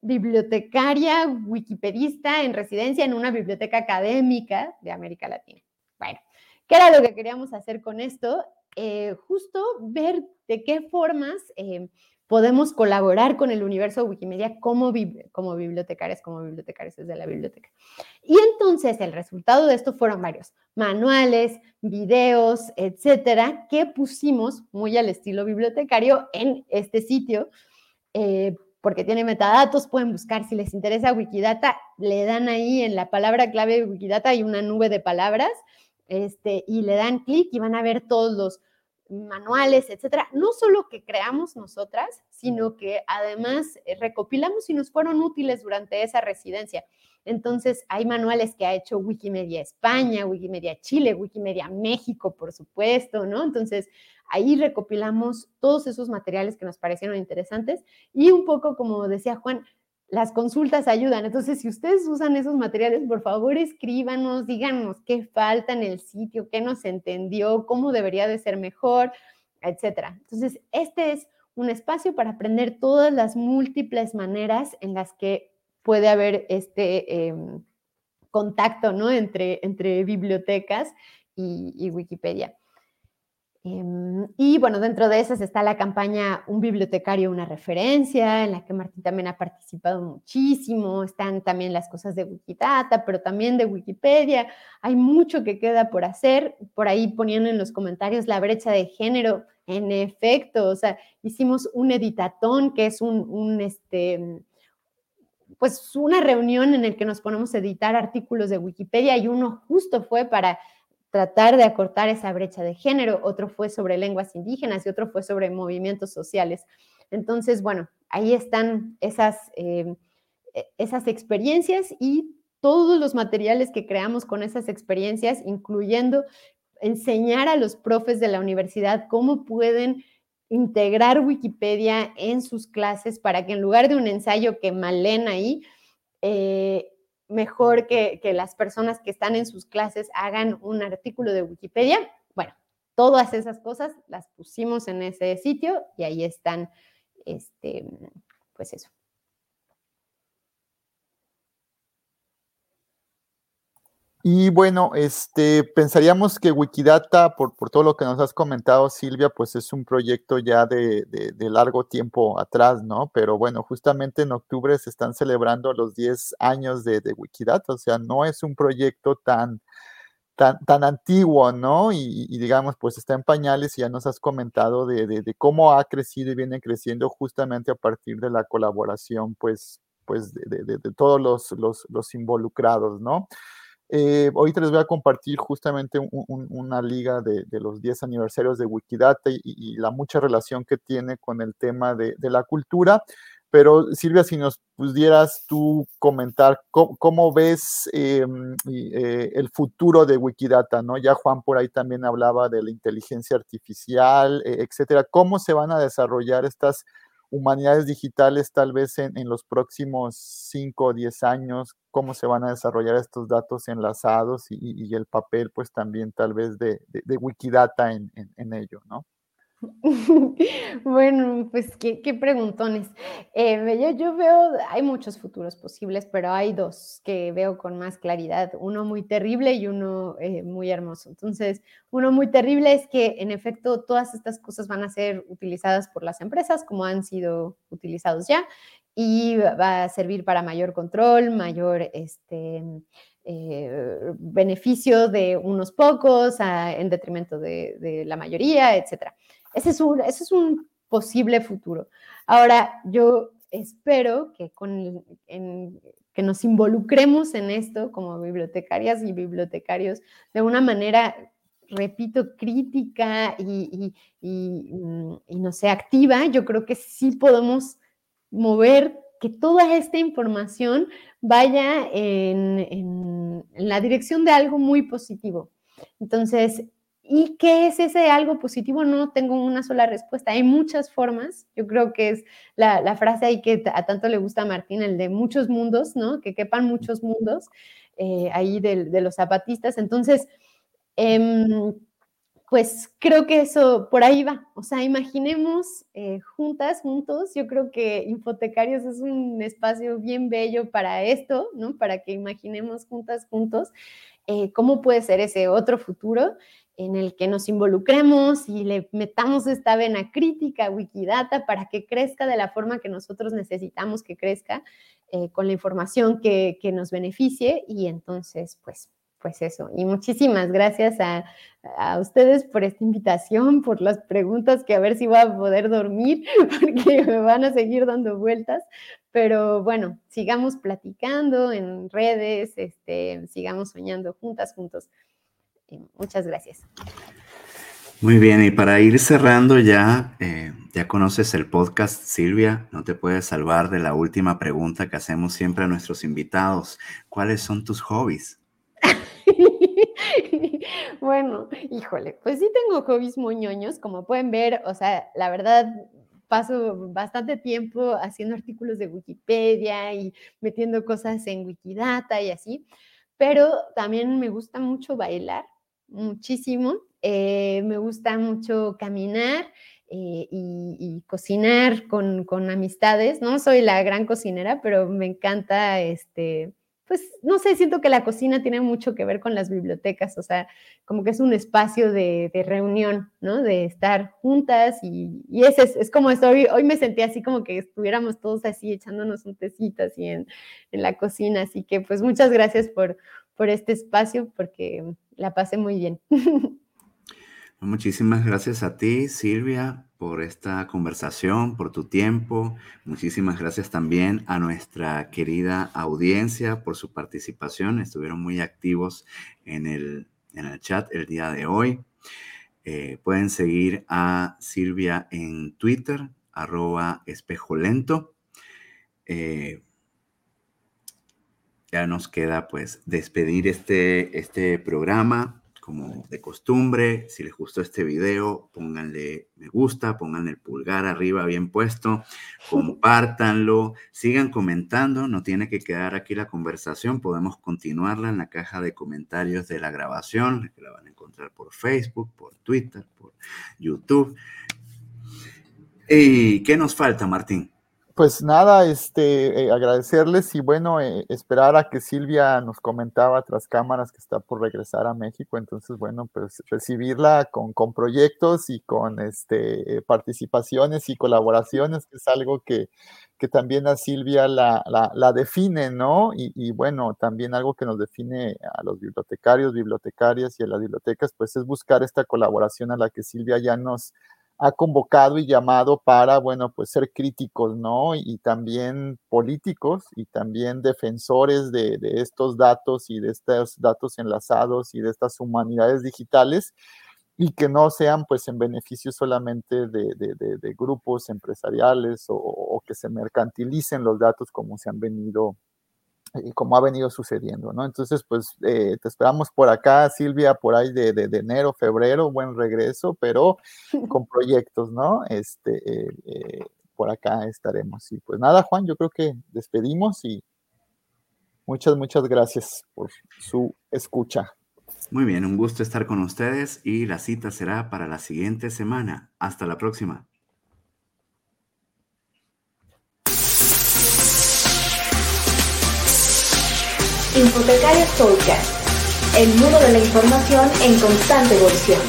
[SPEAKER 4] bibliotecaria wikipedista en residencia en una biblioteca académica de América Latina. Bueno, ¿qué era lo que queríamos hacer con esto? Eh, justo ver de qué formas eh, podemos colaborar con el universo Wikimedia como, como bibliotecarias, como bibliotecarios desde la biblioteca. Y entonces el resultado de esto fueron varios manuales, videos, etcétera, que pusimos muy al estilo bibliotecario en este sitio. Eh, porque tiene metadatos, pueden buscar si les interesa Wikidata, le dan ahí en la palabra clave Wikidata, hay una nube de palabras, este, y le dan clic y van a ver todos los manuales, etcétera, no solo que creamos nosotras, sino que además eh, recopilamos y nos fueron útiles durante esa residencia. Entonces, hay manuales que ha hecho Wikimedia España, Wikimedia Chile, Wikimedia México, por supuesto, ¿no? Entonces, ahí recopilamos todos esos materiales que nos parecieron interesantes y un poco, como decía Juan, las consultas ayudan. Entonces, si ustedes usan esos materiales, por favor escríbanos, díganos qué falta en el sitio, qué nos entendió, cómo debería de ser mejor, etcétera. Entonces, este es un espacio para aprender todas las múltiples maneras en las que puede haber este em, contacto ¿no? entre, entre bibliotecas y Wikipedia. Em, y bueno, dentro de esas está la campaña Un bibliotecario, una referencia, en la que Martín también ha participado muchísimo. Están también las cosas de Wikidata, pero también de Wikipedia. Hay mucho que queda por hacer. Por ahí poniendo en los comentarios la brecha de género. En efecto, o sea, hicimos un editatón, que es un, este, pues una reunión en el que nos ponemos a editar artículos de Wikipedia y uno justo fue para tratar de acortar esa brecha de género, otro fue sobre lenguas indígenas y otro fue sobre movimientos sociales. Entonces, bueno, ahí están esas, em, e, esas experiencias y todos los materiales que creamos con esas experiencias, incluyendo enseñar a los profes de la universidad cómo pueden integrar Wikipedia en sus clases para que en lugar de un ensayo que mal leen ahí, eh, mejor que, que, las personas que están en sus clases hagan un artículo de Wikipedia. Bueno, todas esas cosas las pusimos en ese sitio y ahí están, este, pues eso.
[SPEAKER 3] Y bueno, este, pensaríamos que Wikidata, por, por, todo lo que nos has comentado, Silvia, pues es un proyecto ya de, de, largo tiempo atrás, ¿no? Pero bueno, justamente en octubre se están celebrando los 10 años de, de Wikidata, o sea, no es un proyecto tan, tan, tan antiguo, ¿no? Y, digamos, pues está en pañales y ya nos has comentado de, de, cómo ha crecido y viene creciendo justamente a partir de la colaboración, pues, pues de, todos los, los, los involucrados, ¿no? Eh, ahorita les voy a compartir justamente una liga de, los 10 aniversarios de Wikidata y, la mucha relación que tiene con el tema de, la cultura. Pero Silvia, si nos pudieras tú comentar cómo, ves em, eh, el futuro de Wikidata, ¿no? Ya Juan por ahí también hablaba de la inteligencia artificial, eh, etcétera. ¿Cómo se van a desarrollar estas humanidades digitales tal vez en, los próximos 5 o 10 años, cómo se van a desarrollar estos datos enlazados y, el papel pues también tal vez de, Wikidata en, en ello, ¿no? (laughs)
[SPEAKER 4] Bueno, pues qué, preguntones. Eh, yo, veo, hay muchos futuros posibles, pero hay dos que veo con más claridad, uno muy terrible y uno eh, muy hermoso. Entonces, uno muy terrible es que en efecto todas estas cosas van a ser utilizadas por las empresas como han sido utilizados ya y va a servir para mayor control, mayor este, eh, beneficio de unos pocos en detrimento de, de la mayoría, etcétera. Ese es un, posible futuro. Ahora, yo espero que, con, que nos involucremos en esto como bibliotecarias y bibliotecarios de una manera, repito, crítica y, mm, no sé, activa. Yo creo que sí podemos mover que toda esta información vaya en la dirección de algo muy positivo. Entonces, ¿Y qué es ese algo positivo? No tengo una sola respuesta. Hay muchas formas. Yo creo que es la, frase ahí que a tanto le gusta a Martín, el de muchos mundos, ¿no? Que quepan muchos mundos eh, ahí de, los zapatistas. Entonces, em, pues creo que eso por ahí va. O sea, imaginemos eh, juntas, juntos. Yo creo que Infotecarios es un espacio bien bello para esto, ¿no? Para que imaginemos juntas, juntos. Eh, cómo puede ser ese otro futuro en el que nos involucremos y le metamos esta vena crítica a Wikidata para que crezca de la forma que nosotros necesitamos que crezca, eh, con la información que, que, nos beneficie y entonces, pues, pues eso. Y muchísimas gracias a, a, ustedes por esta invitación, por las preguntas que a ver si voy a poder dormir, (laughs) porque me van a seguir dando vueltas. Pero bueno, sigamos platicando en redes, este, sigamos soñando juntas, juntos. Muchas gracias.
[SPEAKER 2] Muy bien, y para ir cerrando ya, eh, ya conoces el podcast, Silvia, no te puedes salvar de la última pregunta que hacemos siempre a nuestros invitados. ¿Cuáles son tus hobbies? (laughs)
[SPEAKER 4] bueno, híjole, pues sí tengo hobbies muy ñoños, como pueden ver, o sea, la verdad paso bastante tiempo haciendo artículos de Wikipedia y metiendo cosas en Wikidata y así, pero también me gusta mucho bailar muchísimo. Eh, me gusta mucho caminar eh, y, cocinar con, con, amistades. No soy la gran cocinera, pero me encanta, este, pues, no sé, siento que la cocina tiene mucho que ver con las bibliotecas, o sea, como que es un espacio de, de reunión, ¿no? De estar juntas y, y ese es, como estoy, hoy me sentí así como que estuviéramos todos así echándonos un tecito así en, en la cocina, así que pues muchas gracias por, por este espacio porque la pasé muy bien. (laughs)
[SPEAKER 2] Muchísimas gracias a ti, Silvia, por esta conversación, por tu tiempo. Muchísimas gracias también a nuestra querida audiencia por su participación. Estuvieron muy activos en el, en el chat el día de hoy. Eh, pueden seguir a Silvia en Twitter, arroba espejolento. Eh, ya nos queda pues despedir este, este programa como de costumbre. Si les gustó este video, pónganle me gusta, pónganle el pulgar arriba bien puesto, compártanlo, sigan comentando, no tiene que quedar aquí la conversación, podemos continuarla en la caja de comentarios de la grabación, que la van a encontrar por Facebook, por Twitter, por YouTube. ¿Y qué nos falta, Martín?
[SPEAKER 3] Pues nada, este, eh, agradecerles y bueno, eh, esperar a que Silvia nos comentaba tras cámaras que está por regresar a México, entonces bueno, pues recibirla con, con proyectos y con este, participaciones y colaboraciones, que es algo que, que también a Silvia la, la, la define, ¿no? Y, y, bueno, también algo que nos define a los bibliotecarios, bibliotecarias y a las bibliotecas, pues es buscar esta colaboración a la que Silvia ya nos ha convocado y llamado para, bueno, pues ser críticos, ¿no? Y también políticos y también defensores de, estos datos y de estos datos enlazados y de estas humanidades digitales y que no sean pues en beneficio solamente de, grupos empresariales o, que se mercantilicen los datos como se han venido y como ha venido sucediendo, ¿no? Entonces, pues eh, te esperamos por acá, Silvia, por ahí de, de, de, enero, febrero, buen regreso, pero (laughs) con proyectos, ¿no? Este, eh, eh, por acá estaremos. Y pues nada, Juan, yo creo que despedimos y muchas, muchas gracias por su escucha.
[SPEAKER 2] Muy bien, un gusto estar con ustedes y la cita será para la siguiente semana. Hasta la próxima.
[SPEAKER 1] Infotecarios Podcast, el mundo de la información en constante evolución.